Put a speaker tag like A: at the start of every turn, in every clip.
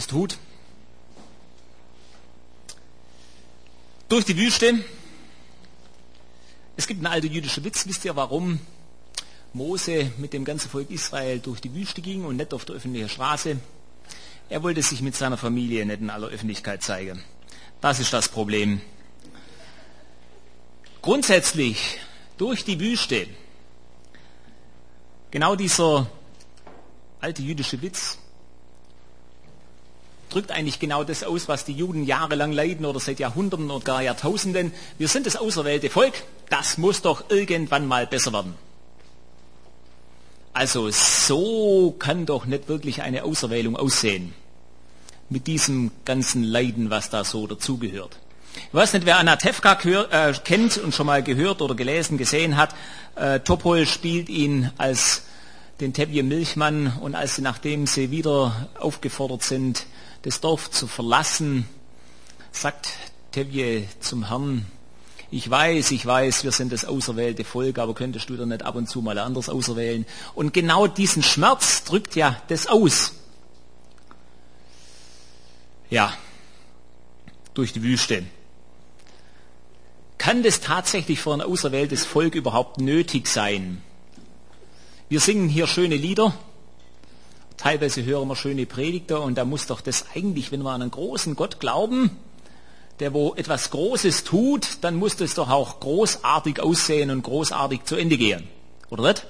A: ist Hut. Durch die Wüste. Es gibt einen alten jüdischen Witz. Wisst ihr, warum Mose mit dem ganzen Volk Israel durch die Wüste ging und nicht auf der öffentlichen Straße? Er wollte sich mit seiner Familie nicht in aller Öffentlichkeit zeigen. Das ist das Problem. Grundsätzlich durch die Wüste. Genau dieser alte jüdische Witz drückt eigentlich genau das aus, was die Juden jahrelang leiden oder seit Jahrhunderten oder gar Jahrtausenden. Wir sind das auserwählte Volk, das muss doch irgendwann mal besser werden. Also so kann doch nicht wirklich eine Auserwählung aussehen. Mit diesem ganzen Leiden, was da so dazugehört. Ich weiß nicht, wer Anatevka äh, kennt und schon mal gehört oder gelesen, gesehen hat. Äh, Topol spielt ihn als den Tevje Milchmann und als sie, nachdem sie wieder aufgefordert sind, das Dorf zu verlassen, sagt Tevje zum Herrn, ich weiß, ich weiß, wir sind das auserwählte Volk, aber könntest du da nicht ab und zu mal anders auserwählen? Und genau diesen Schmerz drückt ja das aus. Ja, durch die Wüste. Kann das tatsächlich für ein auserwähltes Volk überhaupt nötig sein? Wir singen hier schöne Lieder, teilweise hören wir schöne Predigter und da muss doch das eigentlich, wenn wir an einen großen Gott glauben, der wo etwas Großes tut, dann muss das doch auch großartig aussehen und großartig zu Ende gehen. Oder nicht?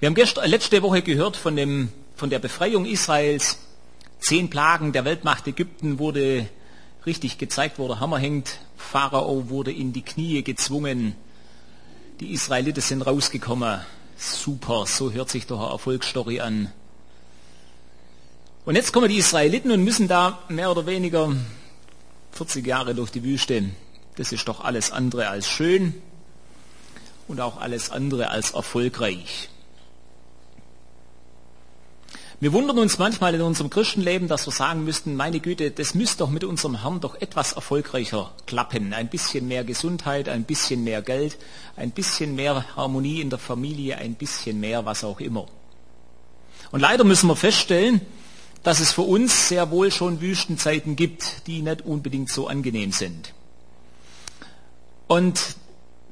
A: Wir haben gestern, letzte Woche gehört von, dem, von der Befreiung Israels. Zehn Plagen der Weltmacht Ägypten wurde richtig gezeigt, wo der Hammer hängt. Pharao wurde in die Knie gezwungen. Die Israeliten sind rausgekommen. Super, so hört sich doch eine Erfolgsstory an. Und jetzt kommen die Israeliten und müssen da mehr oder weniger 40 Jahre durch die Wüste. Das ist doch alles andere als schön und auch alles andere als erfolgreich. Wir wundern uns manchmal in unserem Christenleben, dass wir sagen müssten, meine Güte, das müsste doch mit unserem Herrn doch etwas erfolgreicher klappen. Ein bisschen mehr Gesundheit, ein bisschen mehr Geld, ein bisschen mehr Harmonie in der Familie, ein bisschen mehr was auch immer. Und leider müssen wir feststellen, dass es für uns sehr wohl schon Wüstenzeiten gibt, die nicht unbedingt so angenehm sind. Und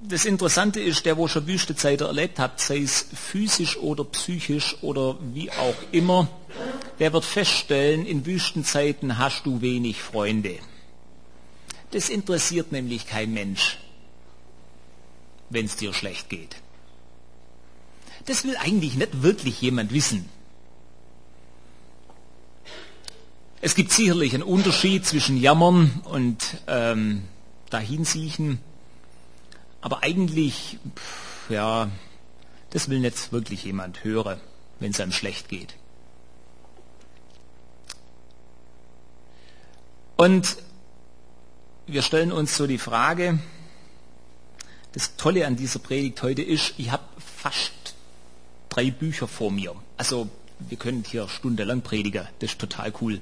A: das Interessante ist, der, wo schon Wüstezeiten erlebt hat, sei es physisch oder psychisch oder wie auch immer, der wird feststellen, in Wüstenzeiten hast du wenig Freunde. Das interessiert nämlich kein Mensch, wenn es dir schlecht geht. Das will eigentlich nicht wirklich jemand wissen. Es gibt sicherlich einen Unterschied zwischen Jammern und ähm, Dahinsiechen. Aber eigentlich, ja, das will nicht wirklich jemand hören, wenn es einem schlecht geht. Und wir stellen uns so die Frage, das Tolle an dieser Predigt heute ist, ich habe fast drei Bücher vor mir. Also wir können hier stundenlang predigen, das ist total cool.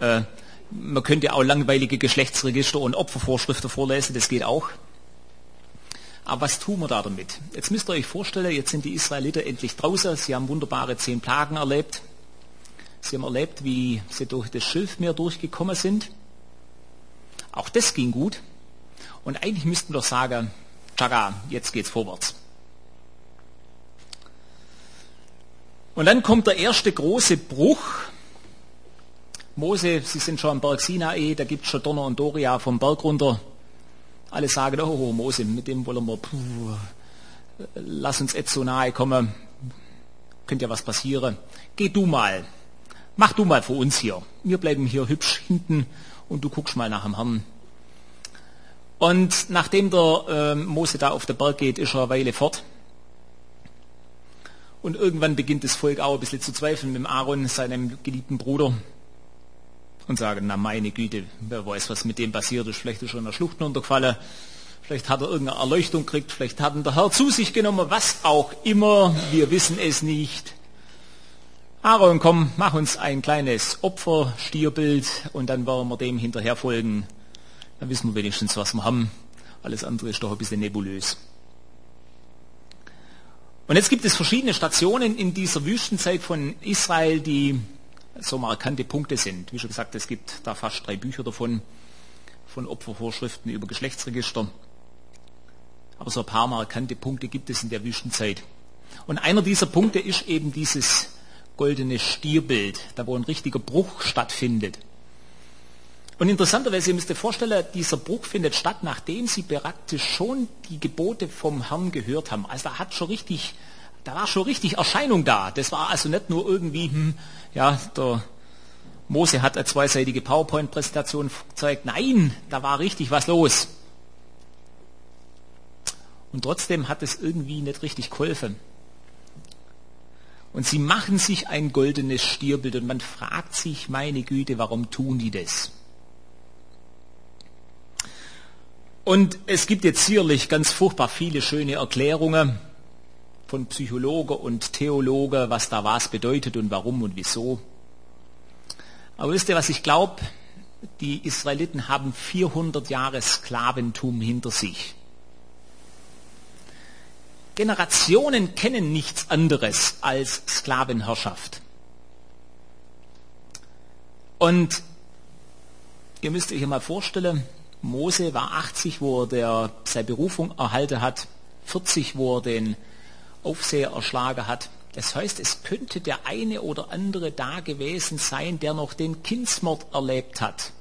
A: Äh, man könnte auch langweilige Geschlechtsregister und Opfervorschriften vorlesen, das geht auch. Aber was tun wir da damit? Jetzt müsst ihr euch vorstellen, jetzt sind die Israeliten endlich draußen. Sie haben wunderbare zehn Plagen erlebt. Sie haben erlebt, wie sie durch das Schilfmeer durchgekommen sind. Auch das ging gut. Und eigentlich müssten wir doch sagen, tschakka, jetzt geht's vorwärts. Und dann kommt der erste große Bruch. Mose, Sie sind schon am Berg Sinai, da gibt es schon Donner und Doria vom Berg runter. Alle sagen, oh Mose, mit dem wollen wir, puh, lass uns jetzt so nahe kommen, könnte ja was passieren. Geh du mal, mach du mal vor uns hier. Wir bleiben hier hübsch hinten und du guckst mal nach dem Herrn. Und nachdem der äh, Mose da auf den Berg geht, ist er eine Weile fort. Und irgendwann beginnt das Volk auch ein bisschen zu zweifeln mit Aaron, seinem geliebten Bruder und sagen, na meine Güte, wer weiß, was mit dem passiert ist. Vielleicht ist er in der Schlucht runtergefallen, vielleicht hat er irgendeine Erleuchtung gekriegt, vielleicht hat ihn der Herr zu sich genommen, was auch immer, wir wissen es nicht. Aaron, komm, mach uns ein kleines Opferstierbild und dann wollen wir dem hinterher folgen. Dann wissen wir wenigstens, was wir haben. Alles andere ist doch ein bisschen nebulös. Und jetzt gibt es verschiedene Stationen in dieser Wüstenzeit von Israel, die so markante Punkte sind. Wie schon gesagt, es gibt da fast drei Bücher davon, von Opfervorschriften über Geschlechtsregister. Aber so ein paar markante Punkte gibt es in der Wüstenzeit. Und einer dieser Punkte ist eben dieses goldene Stierbild, da wo ein richtiger Bruch stattfindet. Und interessanterweise, ihr müsst euch vorstellen, dieser Bruch findet statt, nachdem sie praktisch schon die Gebote vom Herrn gehört haben. Also da hat schon richtig, da war schon richtig Erscheinung da. Das war also nicht nur irgendwie, hm, ja, der Mose hat eine zweiseitige PowerPoint-Präsentation gezeigt. Nein, da war richtig was los. Und trotzdem hat es irgendwie nicht richtig geholfen. Und sie machen sich ein goldenes Stierbild und man fragt sich, meine Güte, warum tun die das? Und es gibt jetzt sicherlich ganz furchtbar viele schöne Erklärungen von Psychologe und Theologe, was da was bedeutet und warum und wieso. Aber wisst ihr, was ich glaube? Die Israeliten haben 400 Jahre Sklaventum hinter sich. Generationen kennen nichts anderes als Sklavenherrschaft. Und ihr müsst euch mal vorstellen, Mose war 80, wo er der, seine Berufung erhalten hat, 40, wo er den Aufseher erschlagen hat. Das heißt, es könnte der eine oder andere da gewesen sein, der noch den Kindsmord erlebt hat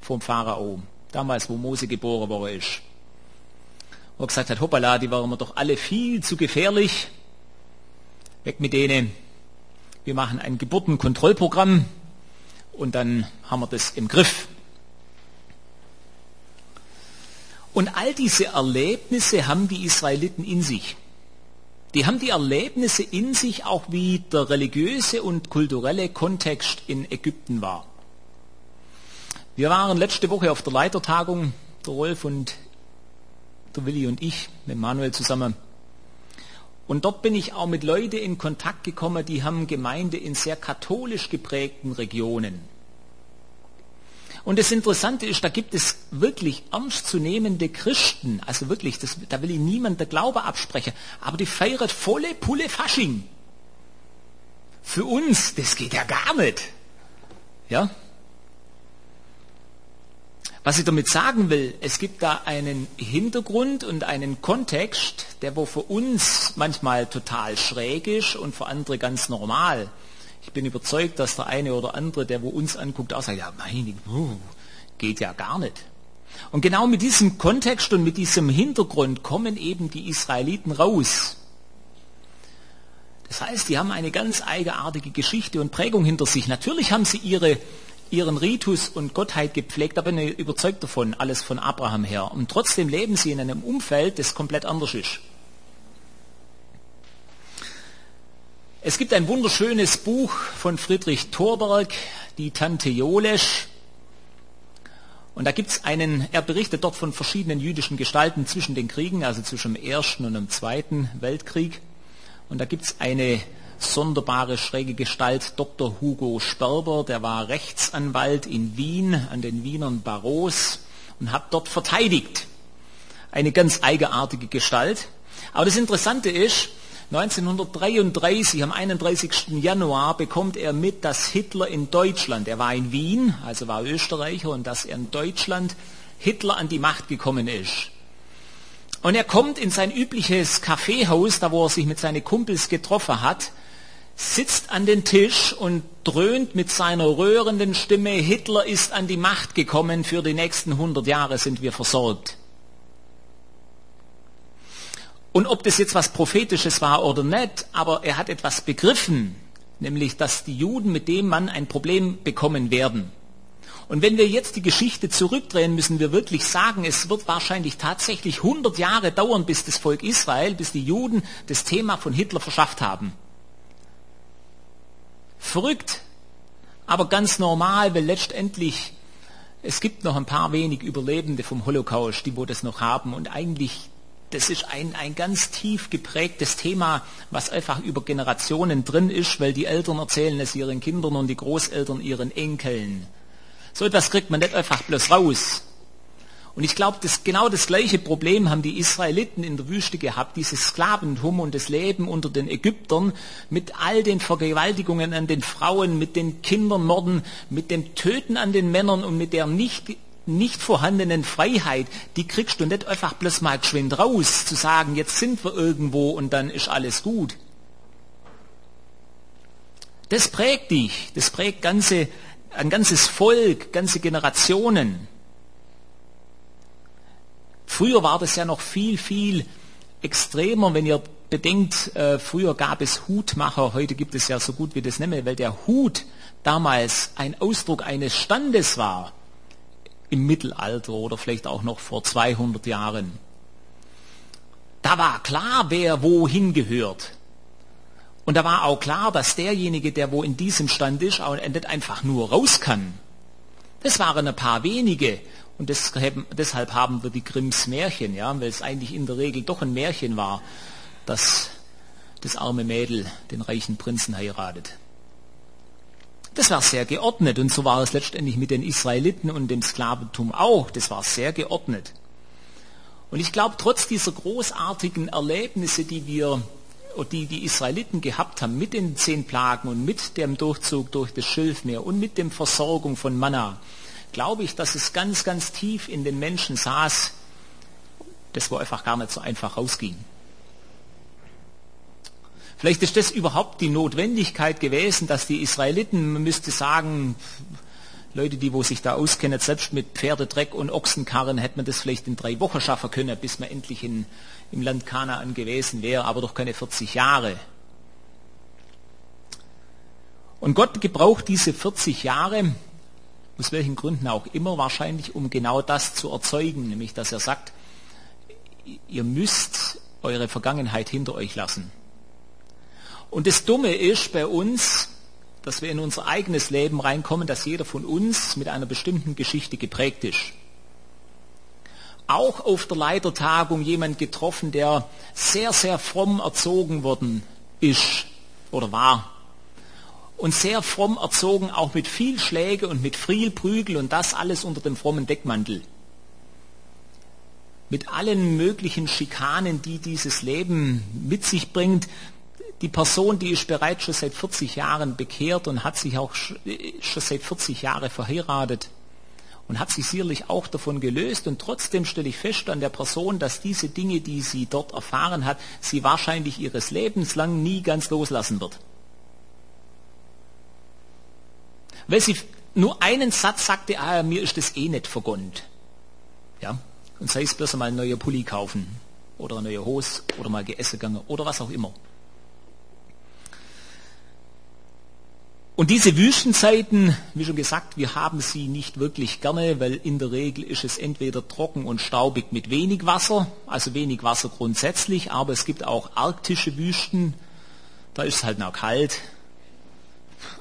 A: vom Pharao, damals, wo Mose geboren worden ist wo er gesagt hat, hoppala, die waren wir doch alle viel zu gefährlich. Weg mit denen. Wir machen ein Geburtenkontrollprogramm und dann haben wir das im Griff. Und all diese Erlebnisse haben die Israeliten in sich. Die haben die Erlebnisse in sich, auch wie der religiöse und kulturelle Kontext in Ägypten war. Wir waren letzte Woche auf der Leitertagung, der Rolf und der Willi und ich, mit Manuel zusammen. Und dort bin ich auch mit Leuten in Kontakt gekommen, die haben Gemeinde in sehr katholisch geprägten Regionen. Und das Interessante ist, da gibt es wirklich ernstzunehmende Christen, also wirklich, das, da will ich niemand der Glaube absprechen, aber die feiert volle Pulle Fasching. Für uns, das geht ja gar nicht. Ja? Was ich damit sagen will, es gibt da einen Hintergrund und einen Kontext, der wo für uns manchmal total schräg ist und für andere ganz normal. Ich bin überzeugt, dass der eine oder andere, der wo uns anguckt, auch sagt, ja meine, geht ja gar nicht. Und genau mit diesem Kontext und mit diesem Hintergrund kommen eben die Israeliten raus. Das heißt, die haben eine ganz eigenartige Geschichte und Prägung hinter sich. Natürlich haben sie ihre ihren Ritus und Gottheit gepflegt, ich überzeugt davon, alles von Abraham her. Und trotzdem leben sie in einem Umfeld, das komplett anders ist. Es gibt ein wunderschönes Buch von Friedrich Thorberg, die Tante Jolesch. Und da gibt es einen, er berichtet dort von verschiedenen jüdischen Gestalten zwischen den Kriegen, also zwischen dem Ersten und dem Zweiten Weltkrieg. Und da gibt es eine sonderbare, schräge Gestalt Dr. Hugo Sperber, der war Rechtsanwalt in Wien an den Wienern Barros und hat dort verteidigt. Eine ganz eigenartige Gestalt. Aber das Interessante ist, 1933, am 31. Januar, bekommt er mit, dass Hitler in Deutschland, er war in Wien, also war Österreicher, und dass er in Deutschland Hitler an die Macht gekommen ist. Und er kommt in sein übliches Kaffeehaus, da wo er sich mit seinen Kumpels getroffen hat, sitzt an den Tisch und dröhnt mit seiner röhrenden Stimme, Hitler ist an die Macht gekommen, für die nächsten 100 Jahre sind wir versorgt. Und ob das jetzt was Prophetisches war oder nicht, aber er hat etwas begriffen, nämlich dass die Juden mit dem Mann ein Problem bekommen werden. Und wenn wir jetzt die Geschichte zurückdrehen, müssen wir wirklich sagen, es wird wahrscheinlich tatsächlich 100 Jahre dauern, bis das Volk Israel, bis die Juden das Thema von Hitler verschafft haben. Verrückt, aber ganz normal, weil letztendlich es gibt noch ein paar wenig Überlebende vom Holocaust, die wo das noch haben und eigentlich das ist ein, ein ganz tief geprägtes Thema, was einfach über Generationen drin ist, weil die Eltern erzählen es ihren Kindern und die Großeltern ihren Enkeln. So etwas kriegt man nicht einfach bloß raus. Und ich glaube, dass genau das gleiche Problem haben die Israeliten in der Wüste gehabt, dieses Sklaventum und das Leben unter den Ägyptern mit all den Vergewaltigungen an den Frauen, mit den Kindermorden, mit dem Töten an den Männern und mit der nicht, nicht vorhandenen Freiheit, die kriegst du nicht einfach bloß mal geschwind raus, zu sagen, jetzt sind wir irgendwo und dann ist alles gut. Das prägt dich, das prägt ganze, ein ganzes Volk, ganze Generationen. Früher war das ja noch viel, viel extremer, wenn ihr bedenkt, äh, früher gab es Hutmacher, heute gibt es ja so gut wie das nicht mehr, weil der Hut damals ein Ausdruck eines Standes war im Mittelalter oder vielleicht auch noch vor 200 Jahren. Da war klar, wer wohin gehört. Und da war auch klar, dass derjenige, der wo in diesem Stand ist, auch nicht einfach nur raus kann. Das waren ein paar wenige. Und deshalb haben wir die Grimms Märchen, ja, weil es eigentlich in der Regel doch ein Märchen war, dass das arme Mädel den reichen Prinzen heiratet. Das war sehr geordnet und so war es letztendlich mit den Israeliten und dem Sklaventum auch. Das war sehr geordnet. Und ich glaube, trotz dieser großartigen Erlebnisse, die wir, die die Israeliten gehabt haben, mit den zehn Plagen und mit dem Durchzug durch das Schilfmeer und mit der Versorgung von Manna, glaube ich, dass es ganz, ganz tief in den Menschen saß, das wo einfach gar nicht so einfach rausging. Vielleicht ist das überhaupt die Notwendigkeit gewesen, dass die Israeliten, man müsste sagen, Leute, die wo sich da auskennen, selbst mit Pferdedreck und Ochsenkarren, hätte man das vielleicht in drei Wochen schaffen können, bis man endlich in, im Land Kanaan gewesen wäre, aber doch keine 40 Jahre. Und Gott gebraucht diese 40 Jahre, aus welchen Gründen auch immer wahrscheinlich, um genau das zu erzeugen, nämlich dass er sagt, ihr müsst eure Vergangenheit hinter euch lassen. Und das Dumme ist bei uns, dass wir in unser eigenes Leben reinkommen, dass jeder von uns mit einer bestimmten Geschichte geprägt ist. Auch auf der Leitertagung jemand getroffen, der sehr, sehr fromm erzogen worden ist oder war und sehr fromm erzogen, auch mit viel Schläge und mit viel Prügel und das alles unter dem frommen Deckmantel. Mit allen möglichen Schikanen, die dieses Leben mit sich bringt. Die Person, die ist bereits schon seit 40 Jahren bekehrt und hat sich auch schon seit 40 Jahren verheiratet und hat sich sicherlich auch davon gelöst. Und trotzdem stelle ich fest an der Person, dass diese Dinge, die sie dort erfahren hat, sie wahrscheinlich ihres Lebens lang nie ganz loslassen wird. weil sie nur einen Satz sagte, ah, mir ist das eh nicht vergönnt. Ja? Und sei es bloß mal ein neuer Pulli kaufen oder eine neue Hose oder mal geessen gegangen oder was auch immer. Und diese Wüstenzeiten, wie schon gesagt, wir haben sie nicht wirklich gerne, weil in der Regel ist es entweder trocken und staubig mit wenig Wasser, also wenig Wasser grundsätzlich, aber es gibt auch arktische Wüsten, da ist es halt noch kalt,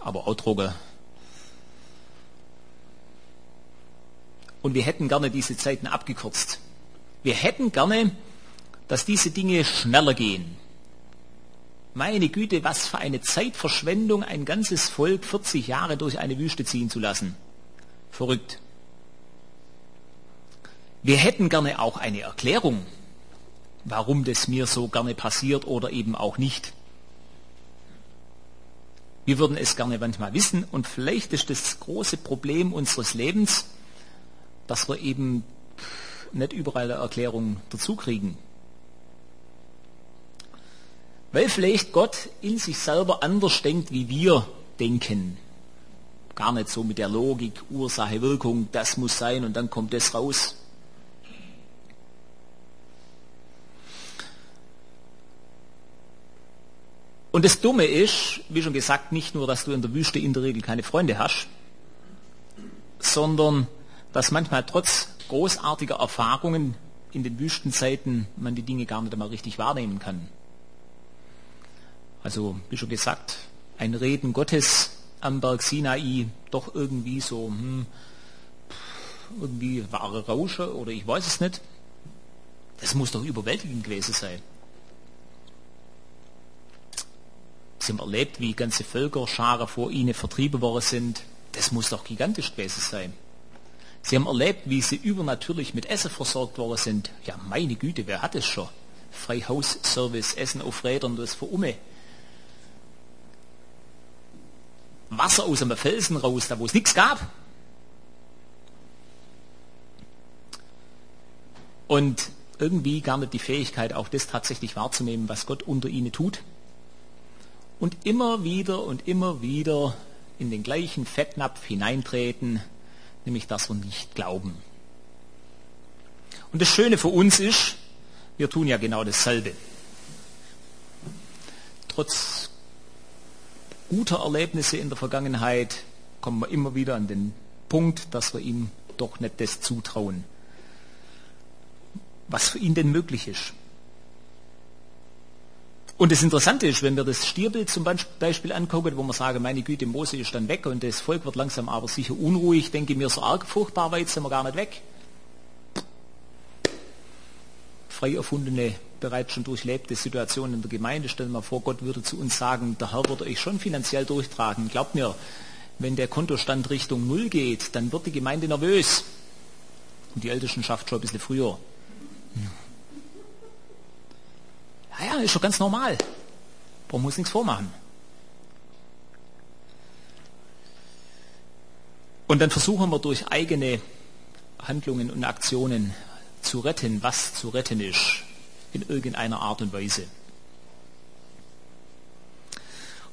A: aber auch trocken Und wir hätten gerne diese Zeiten abgekürzt. Wir hätten gerne, dass diese Dinge schneller gehen. Meine Güte, was für eine Zeitverschwendung, ein ganzes Volk 40 Jahre durch eine Wüste ziehen zu lassen. Verrückt. Wir hätten gerne auch eine Erklärung, warum das mir so gerne passiert oder eben auch nicht. Wir würden es gerne manchmal wissen und vielleicht ist das große Problem unseres Lebens, dass wir eben nicht überall eine Erklärung dazu kriegen. Weil vielleicht Gott in sich selber anders denkt, wie wir denken. Gar nicht so mit der Logik, Ursache, Wirkung, das muss sein und dann kommt das raus. Und das Dumme ist, wie schon gesagt, nicht nur, dass du in der Wüste in der Regel keine Freunde hast, sondern dass manchmal trotz großartiger Erfahrungen in den Wüstenzeiten man die Dinge gar nicht einmal richtig wahrnehmen kann. Also, wie schon gesagt, ein Reden Gottes am Berg Sinai doch irgendwie so, hm, irgendwie wahre Rausche oder ich weiß es nicht. Das muss doch überwältigend gewesen sein. Sie haben erlebt, wie ganze Völkerscharen vor ihnen vertrieben worden sind. Das muss doch gigantisch gewesen sein. Sie haben erlebt, wie sie übernatürlich mit Essen versorgt worden sind. Ja, meine Güte, wer hat es schon? Freihausservice, Essen auf Rädern, das für Umme. Wasser aus einem Felsen raus, da wo es nichts gab. Und irgendwie gar nicht die Fähigkeit, auch das tatsächlich wahrzunehmen, was Gott unter ihnen tut. Und immer wieder und immer wieder in den gleichen Fettnapf hineintreten, nämlich dass wir nicht glauben. Und das Schöne für uns ist, wir tun ja genau dasselbe. Trotz guter Erlebnisse in der Vergangenheit kommen wir immer wieder an den Punkt, dass wir ihm doch nicht das zutrauen, was für ihn denn möglich ist. Und das Interessante ist, wenn wir das Stierbild zum Beispiel angucken, wo wir sagen, meine Güte, Mose ist dann weg und das Volk wird langsam aber sicher unruhig, denke mir so arg furchtbar weit sind wir gar nicht weg. Frei erfundene, bereits schon durchlebte Situationen in der Gemeinde. Stellen wir vor, Gott würde zu uns sagen, der Herr würde euch schon finanziell durchtragen. Glaubt mir, wenn der Kontostand Richtung Null geht, dann wird die Gemeinde nervös. Und die Ältestenschaft schon ein bisschen früher. Ja, ja, ist schon ganz normal. Man muss nichts vormachen. Und dann versuchen wir durch eigene Handlungen und Aktionen zu retten, was zu retten ist, in irgendeiner Art und Weise.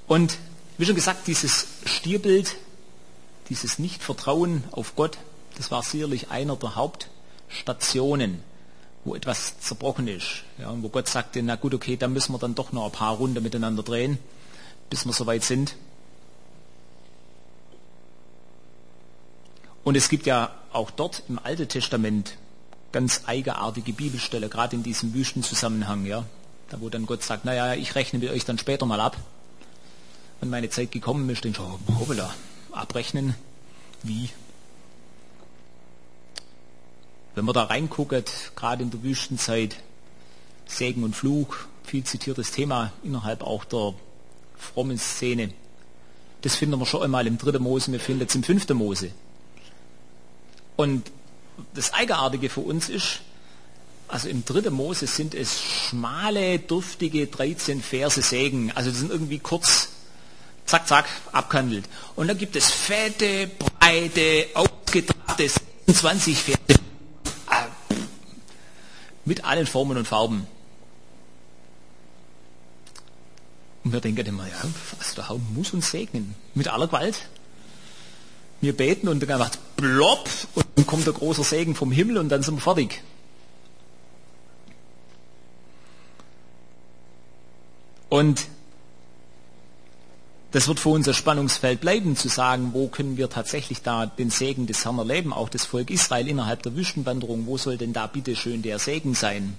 A: Und wie schon gesagt, dieses Stierbild, dieses Nichtvertrauen auf Gott, das war sicherlich einer der Hauptstationen wo etwas zerbrochen ist. Ja, und wo Gott sagte, na gut, okay, da müssen wir dann doch noch ein paar Runden miteinander drehen, bis wir soweit sind. Und es gibt ja auch dort im Alten Testament ganz eigenartige Bibelstelle, gerade in diesem Wüstenzusammenhang, ja, da wo dann Gott sagt, naja, ich rechne mit euch dann später mal ab. Wenn meine Zeit gekommen ist, denke ich, hoppala, abrechnen, wie? Wenn man da reinguckt, gerade in der Wüstenzeit, Segen und Fluch, viel zitiertes Thema innerhalb auch der frommen Szene. Das finden wir schon einmal im dritten Mose, wir finden es im fünften Mose. Und das Eigenartige für uns ist, also im dritten Mose sind es schmale, duftige 13 Verse Segen. Also die sind irgendwie kurz, zack, zack, abgehandelt. Und dann gibt es fette, breite, ausgetragte 26 Verse mit allen Formen und Farben. Und wir denken immer, ja, also der Herr muss uns segnen. Mit aller Gewalt. Wir beten und dann macht plopp und dann kommt der große Segen vom Himmel und dann sind wir fertig. Und das wird für uns ein Spannungsfeld bleiben, zu sagen, wo können wir tatsächlich da den Segen des Herrn erleben, auch das Volk Israel innerhalb der Wüstenwanderung, wo soll denn da bitte schön der Segen sein?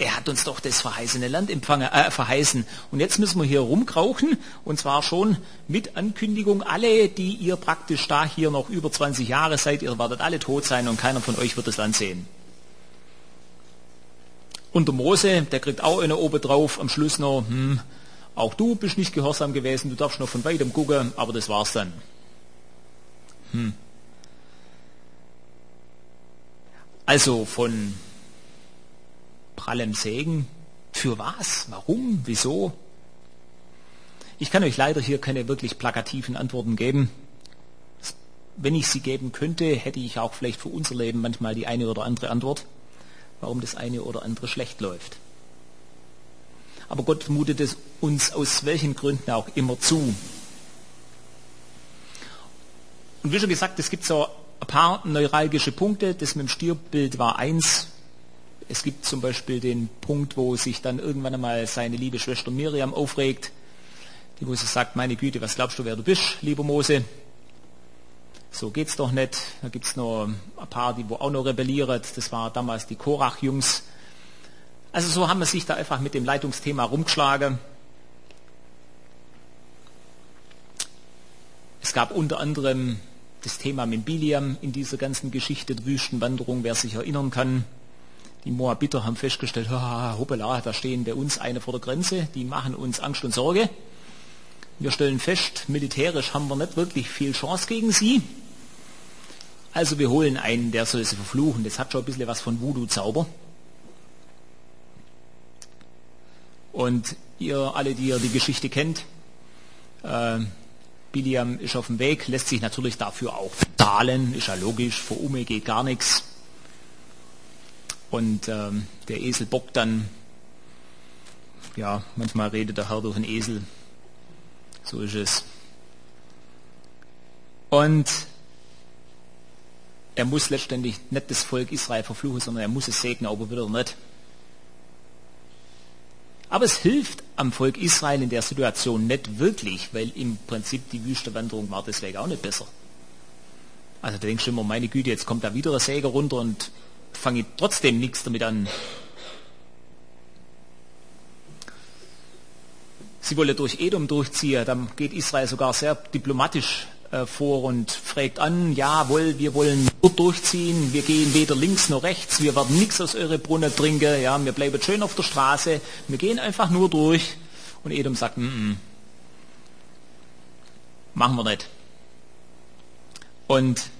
A: Er hat uns doch das verheißene Land empfangen, äh, verheißen. Und jetzt müssen wir hier rumkrauchen, und zwar schon mit Ankündigung, alle, die ihr praktisch da hier noch über 20 Jahre seid, ihr werdet alle tot sein und keiner von euch wird das Land sehen. Und der Mose, der kriegt auch eine oben drauf, am Schluss noch, hm, auch du bist nicht gehorsam gewesen, du darfst noch von weitem gucken, aber das war's dann. Hm. Also von prallem Segen, für was? Warum? Wieso? Ich kann euch leider hier keine wirklich plakativen Antworten geben. Wenn ich sie geben könnte, hätte ich auch vielleicht für unser Leben manchmal die eine oder andere Antwort, warum das eine oder andere schlecht läuft aber Gott mutet es uns aus welchen Gründen auch immer zu. Und wie schon gesagt, es gibt so ein paar neuralgische Punkte. Das mit dem Stierbild war eins. Es gibt zum Beispiel den Punkt, wo sich dann irgendwann einmal seine liebe Schwester Miriam aufregt, die wo sie sagt, meine Güte, was glaubst du, wer du bist, lieber Mose? So geht's doch nicht. Da gibt's noch ein paar, die wo auch noch rebellieren. Das war damals die Korach-Jungs. Also so haben wir sich da einfach mit dem Leitungsthema rumgeschlagen. Es gab unter anderem das Thema mit Biliam in dieser ganzen Geschichte der Wüstenwanderung, wer sich erinnern kann. Die Moabiter haben festgestellt, hoppala, da stehen bei uns eine vor der Grenze, die machen uns Angst und Sorge. Wir stellen fest, militärisch haben wir nicht wirklich viel Chance gegen sie. Also wir holen einen, der soll sie verfluchen. Das hat schon ein bisschen was von Voodoo-Zauber. Und ihr alle, die ihr die Geschichte kennt, äh, Biliam ist auf dem Weg, lässt sich natürlich dafür auch zahlen, ist ja logisch, vor Ume geht gar nichts. Und ähm, der Esel bockt dann, ja, manchmal redet der Herr durch den Esel, so ist es. Und er muss letztendlich nicht das Volk Israel verfluchen, sondern er muss es segnen, aber wieder nicht. Aber es hilft am Volk Israel in der Situation nicht wirklich, weil im Prinzip die Wüstewanderung war deswegen auch nicht besser. Also da denkst du immer, meine Güte, jetzt kommt da wieder der Säger runter und fange trotzdem nichts damit an. Sie wolle durch Edom durchziehen, dann geht Israel sogar sehr diplomatisch äh, vor und fragt an, jawohl, wir wollen nur durchziehen, wir gehen weder links noch rechts, wir werden nichts aus eure Brunnen trinken, ja, wir bleiben schön auf der Straße, wir gehen einfach nur durch. Und Edom sagt, mm -mm, machen wir nicht. Und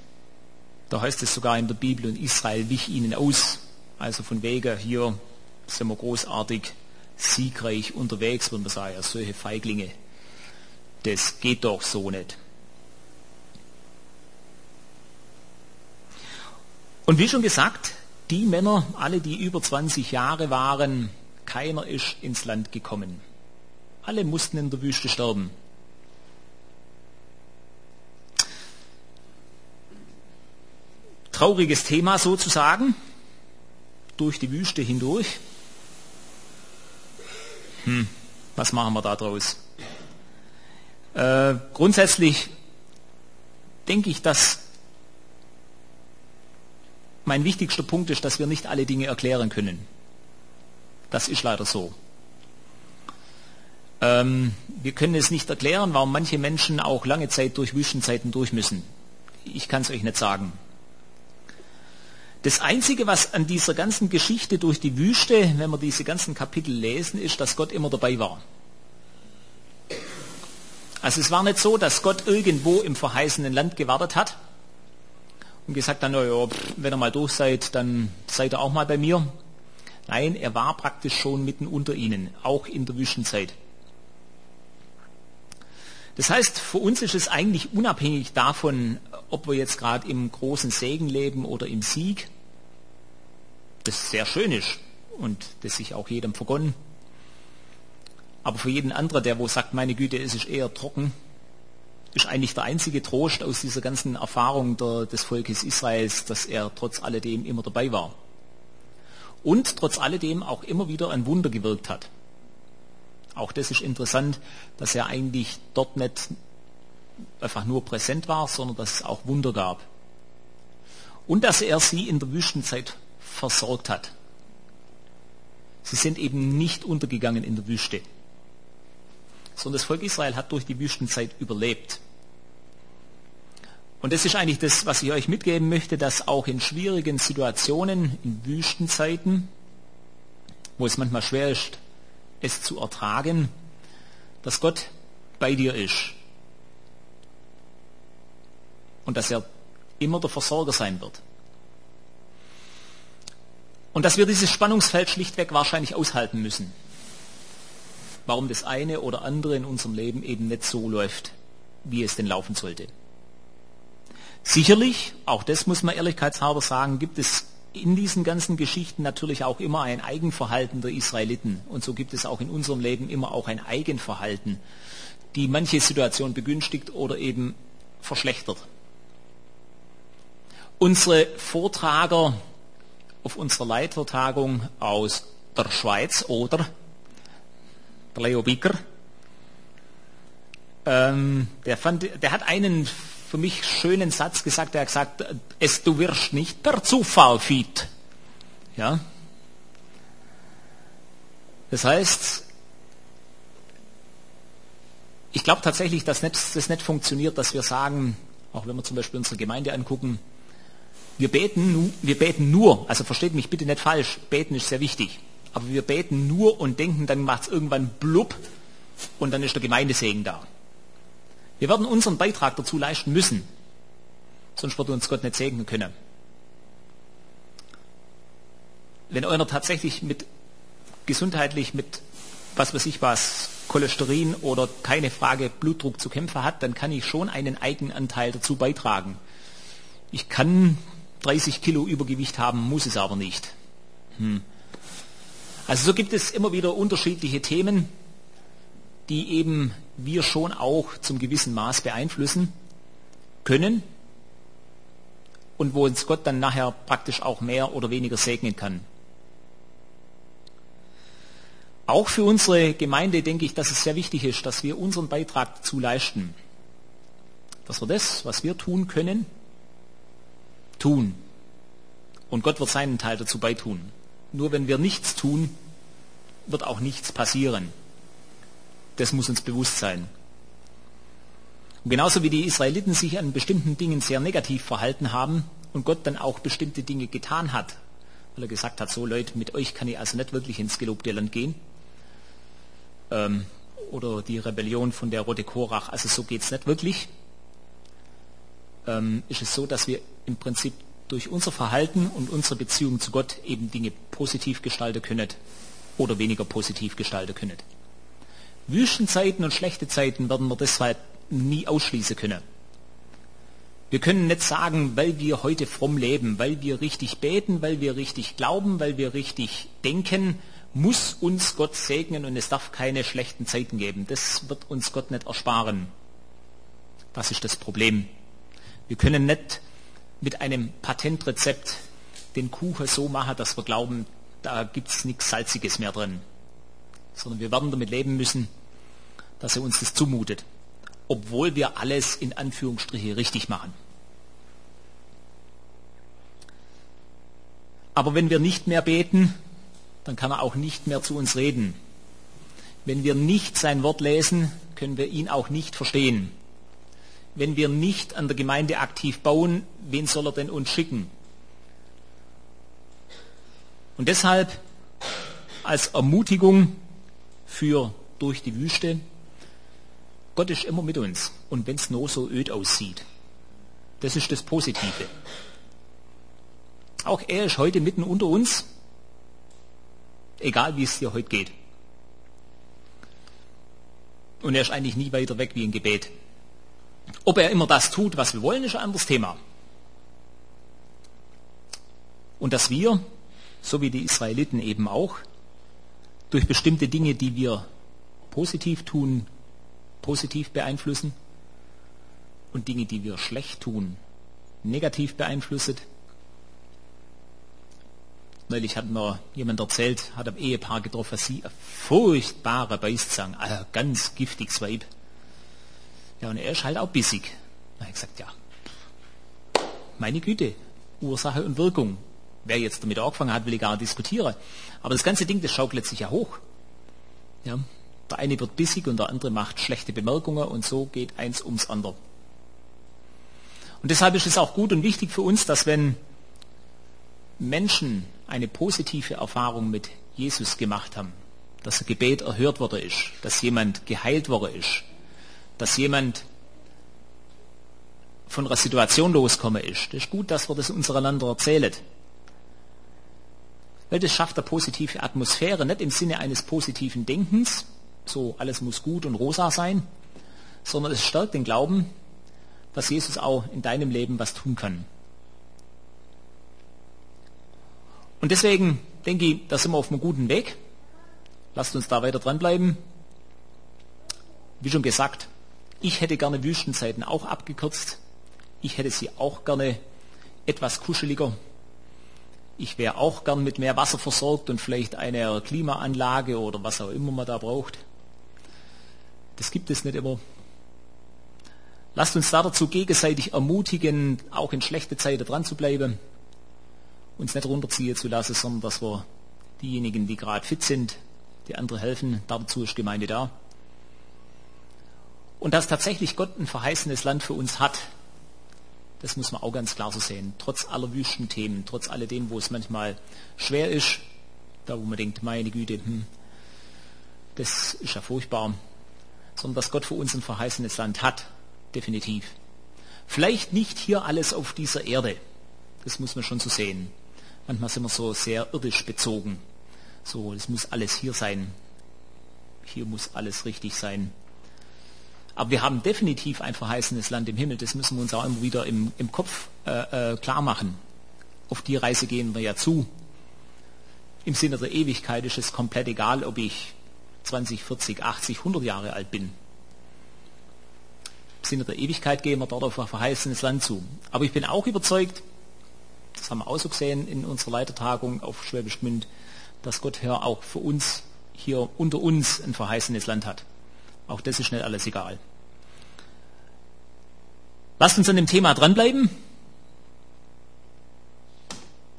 A: da heißt es sogar in der Bibel, und Israel wich ihnen aus. Also von wegen, hier sind wir großartig, siegreich unterwegs, würde man sagen, ja, solche Feiglinge. Das geht doch so nicht. Und wie schon gesagt, die Männer, alle die über 20 Jahre waren, keiner ist ins Land gekommen. Alle mussten in der Wüste sterben. Trauriges Thema sozusagen, durch die Wüste hindurch. Hm, was machen wir da draus? Äh, grundsätzlich denke ich, dass mein wichtigster Punkt ist, dass wir nicht alle Dinge erklären können. Das ist leider so. Ähm, wir können es nicht erklären, warum manche Menschen auch lange Zeit durch Wüstenzeiten durch müssen. Ich kann es euch nicht sagen. Das Einzige, was an dieser ganzen Geschichte durch die Wüste, wenn wir diese ganzen Kapitel lesen, ist, dass Gott immer dabei war. Also es war nicht so, dass Gott irgendwo im verheißenen Land gewartet hat und gesagt dann, ja, wenn ihr mal durch seid, dann seid ihr auch mal bei mir. Nein, er war praktisch schon mitten unter ihnen, auch in der Wüstenzeit. Das heißt, für uns ist es eigentlich unabhängig davon, ob wir jetzt gerade im großen Segen leben oder im Sieg, das sehr schön ist und das sich auch jedem vergonnen. Aber für jeden anderen, der wo sagt, meine Güte, es ist eher trocken, ist eigentlich der einzige Trost aus dieser ganzen Erfahrung der, des Volkes Israels, dass er trotz alledem immer dabei war. Und trotz alledem auch immer wieder ein Wunder gewirkt hat. Auch das ist interessant, dass er eigentlich dort nicht einfach nur präsent war, sondern dass es auch Wunder gab. Und dass er sie in der Wüstenzeit versorgt hat. Sie sind eben nicht untergegangen in der Wüste sondern das Volk Israel hat durch die Wüstenzeit überlebt. Und das ist eigentlich das, was ich euch mitgeben möchte, dass auch in schwierigen Situationen, in Wüstenzeiten, wo es manchmal schwer ist, es zu ertragen, dass Gott bei dir ist. Und dass er immer der Versorger sein wird. Und dass wir dieses Spannungsfeld schlichtweg wahrscheinlich aushalten müssen warum das eine oder andere in unserem Leben eben nicht so läuft, wie es denn laufen sollte. Sicherlich, auch das muss man ehrlichkeitshalber sagen, gibt es in diesen ganzen Geschichten natürlich auch immer ein Eigenverhalten der Israeliten. Und so gibt es auch in unserem Leben immer auch ein Eigenverhalten, die manche Situation begünstigt oder eben verschlechtert. Unsere Vortrager auf unserer Leitertagung aus der Schweiz oder der Leo Bicker, ähm, der, fand, der hat einen für mich schönen Satz gesagt. Er hat gesagt, es, du wirst nicht per Zufall fit. Ja? Das heißt, ich glaube tatsächlich, dass das nicht funktioniert, dass wir sagen, auch wenn wir zum Beispiel unsere Gemeinde angucken, wir beten, wir beten nur, also versteht mich bitte nicht falsch, beten ist sehr wichtig aber wir beten nur und denken, dann macht es irgendwann blub und dann ist der Gemeindesegen da. Wir werden unseren Beitrag dazu leisten müssen. sonst wird uns Gott nicht segnen können. Wenn einer tatsächlich mit gesundheitlich mit was weiß ich was, Cholesterin oder keine Frage Blutdruck zu kämpfen hat, dann kann ich schon einen Eigenanteil dazu beitragen. Ich kann 30 Kilo Übergewicht haben, muss es aber nicht. Hm. Also so gibt es immer wieder unterschiedliche Themen, die eben wir schon auch zum gewissen Maß beeinflussen können und wo uns Gott dann nachher praktisch auch mehr oder weniger segnen kann. Auch für unsere Gemeinde denke ich, dass es sehr wichtig ist, dass wir unseren Beitrag dazu leisten. Dass wir das, was wir tun können, tun. Und Gott wird seinen Teil dazu beitun. Nur wenn wir nichts tun, wird auch nichts passieren. Das muss uns bewusst sein. Und genauso wie die Israeliten sich an bestimmten Dingen sehr negativ verhalten haben und Gott dann auch bestimmte Dinge getan hat, weil er gesagt hat, so Leute, mit euch kann ich also nicht wirklich ins gelobte Land gehen, ähm, oder die Rebellion von der Rote Korach. Also so geht es nicht wirklich. Ähm, ist es so, dass wir im Prinzip durch unser Verhalten und unsere Beziehung zu Gott eben Dinge positiv gestalten können oder weniger positiv gestalten können. Wüstenzeiten und schlechte Zeiten werden wir deshalb nie ausschließen können. Wir können nicht sagen, weil wir heute fromm leben, weil wir richtig beten, weil wir richtig glauben, weil wir richtig denken, muss uns Gott segnen und es darf keine schlechten Zeiten geben. Das wird uns Gott nicht ersparen. Das ist das Problem. Wir können nicht mit einem Patentrezept den Kuchen so machen, dass wir glauben, da gibt es nichts Salziges mehr drin. Sondern wir werden damit leben müssen, dass er uns das zumutet. Obwohl wir alles in Anführungsstriche richtig machen. Aber wenn wir nicht mehr beten, dann kann er auch nicht mehr zu uns reden. Wenn wir nicht sein Wort lesen, können wir ihn auch nicht verstehen. Wenn wir nicht an der Gemeinde aktiv bauen, wen soll er denn uns schicken? Und deshalb als Ermutigung für durch die Wüste, Gott ist immer mit uns. Und wenn es nur so öd aussieht, das ist das Positive. Auch er ist heute mitten unter uns Egal wie es dir heute geht. Und er ist eigentlich nie weiter weg wie ein Gebet. Ob er immer das tut, was wir wollen, ist ein anderes Thema. Und dass wir, so wie die Israeliten eben auch, durch bestimmte Dinge, die wir positiv tun, positiv beeinflussen und Dinge, die wir schlecht tun, negativ beeinflussen, Neulich hat mir jemand erzählt, hat ein Ehepaar getroffen, sie ein furchtbarer Beißzang, ein ganz giftiges Weib. Ja, und er ist halt auch bissig. Da habe ich gesagt, ja, meine Güte, Ursache und Wirkung. Wer jetzt damit angefangen hat, will ich gar nicht diskutieren. Aber das ganze Ding, das schaukelt sich ja hoch. Ja, der eine wird bissig und der andere macht schlechte Bemerkungen und so geht eins ums andere. Und deshalb ist es auch gut und wichtig für uns, dass wenn Menschen eine positive Erfahrung mit Jesus gemacht haben, dass ein Gebet erhört worden ist, dass jemand geheilt worden ist, dass jemand von einer Situation loskommen ist. Das ist gut, dass wir das untereinander erzählen. Weil das schafft eine positive Atmosphäre, nicht im Sinne eines positiven Denkens, so alles muss gut und rosa sein, sondern es stärkt den Glauben, dass Jesus auch in deinem Leben was tun kann. Und deswegen denke ich, da sind wir auf einem guten Weg. Lasst uns da weiter dranbleiben. Wie schon gesagt, ich hätte gerne Wüstenzeiten auch abgekürzt. Ich hätte sie auch gerne etwas kuscheliger. Ich wäre auch gern mit mehr Wasser versorgt und vielleicht eine Klimaanlage oder was auch immer man da braucht. Das gibt es nicht immer. Lasst uns da dazu gegenseitig ermutigen, auch in schlechte Zeiten dran zu bleiben uns nicht runterziehen zu lassen, sondern dass wir diejenigen, die gerade fit sind, die andere helfen. Dazu ist Gemeinde da. Und dass tatsächlich Gott ein verheißenes Land für uns hat, das muss man auch ganz klar so sehen. Trotz aller Wüstenthemen, trotz alledem, wo es manchmal schwer ist, da wo man denkt, meine Güte, hm, das ist ja furchtbar, sondern dass Gott für uns ein verheißenes Land hat, definitiv. Vielleicht nicht hier alles auf dieser Erde. Das muss man schon so sehen. Manchmal sind wir so sehr irdisch bezogen. So, es muss alles hier sein. Hier muss alles richtig sein. Aber wir haben definitiv ein verheißenes Land im Himmel. Das müssen wir uns auch immer wieder im, im Kopf äh, äh, klar machen. Auf die Reise gehen wir ja zu. Im Sinne der Ewigkeit ist es komplett egal, ob ich 20, 40, 80, 100 Jahre alt bin. Im Sinne der Ewigkeit gehen wir dort auf ein verheißenes Land zu. Aber ich bin auch überzeugt, das haben wir auch so gesehen in unserer Leitertagung auf Schwäbisch Gmünd, dass Gott hier auch für uns hier unter uns ein verheißenes Land hat. Auch das ist nicht alles egal. Lasst uns an dem Thema dranbleiben.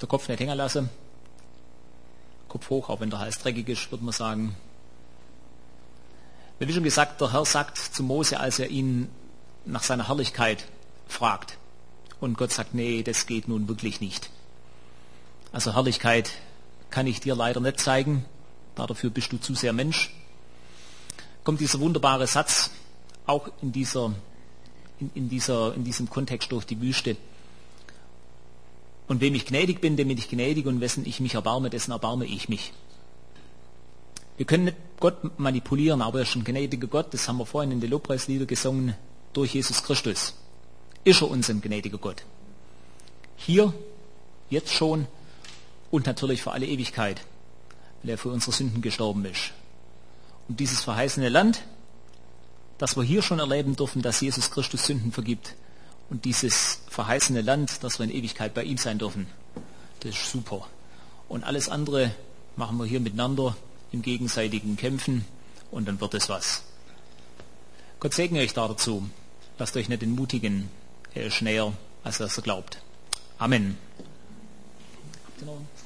A: Der Kopf nicht hängen lassen. Kopf hoch, auch wenn der Hals dreckig ist, würde man sagen. Wie schon gesagt, der Herr sagt zu Mose, als er ihn nach seiner Herrlichkeit fragt. Und Gott sagt, nee, das geht nun wirklich nicht. Also Herrlichkeit kann ich dir leider nicht zeigen. Dafür bist du zu sehr Mensch. Kommt dieser wunderbare Satz auch in, dieser, in, in, dieser, in diesem Kontext durch die Wüste. Und wem ich gnädig bin, dem bin ich gnädig und wessen ich mich erbarme, dessen erbarme ich mich. Wir können nicht Gott manipulieren, aber er ist ein gnädiger Gott, das haben wir vorhin in den Lobpreislieder gesungen, durch Jesus Christus. Ist er uns ein gnädiger Gott. Hier, jetzt schon und natürlich für alle Ewigkeit, weil er für unsere Sünden gestorben ist. Und dieses verheißene Land, das wir hier schon erleben dürfen, dass Jesus Christus Sünden vergibt, und dieses verheißene Land, dass wir in Ewigkeit bei ihm sein dürfen, das ist super. Und alles andere machen wir hier miteinander im gegenseitigen Kämpfen und dann wird es was. Gott segne euch da dazu. Lasst euch nicht entmutigen. Er ist näher, als er glaubt. Amen. Ihr?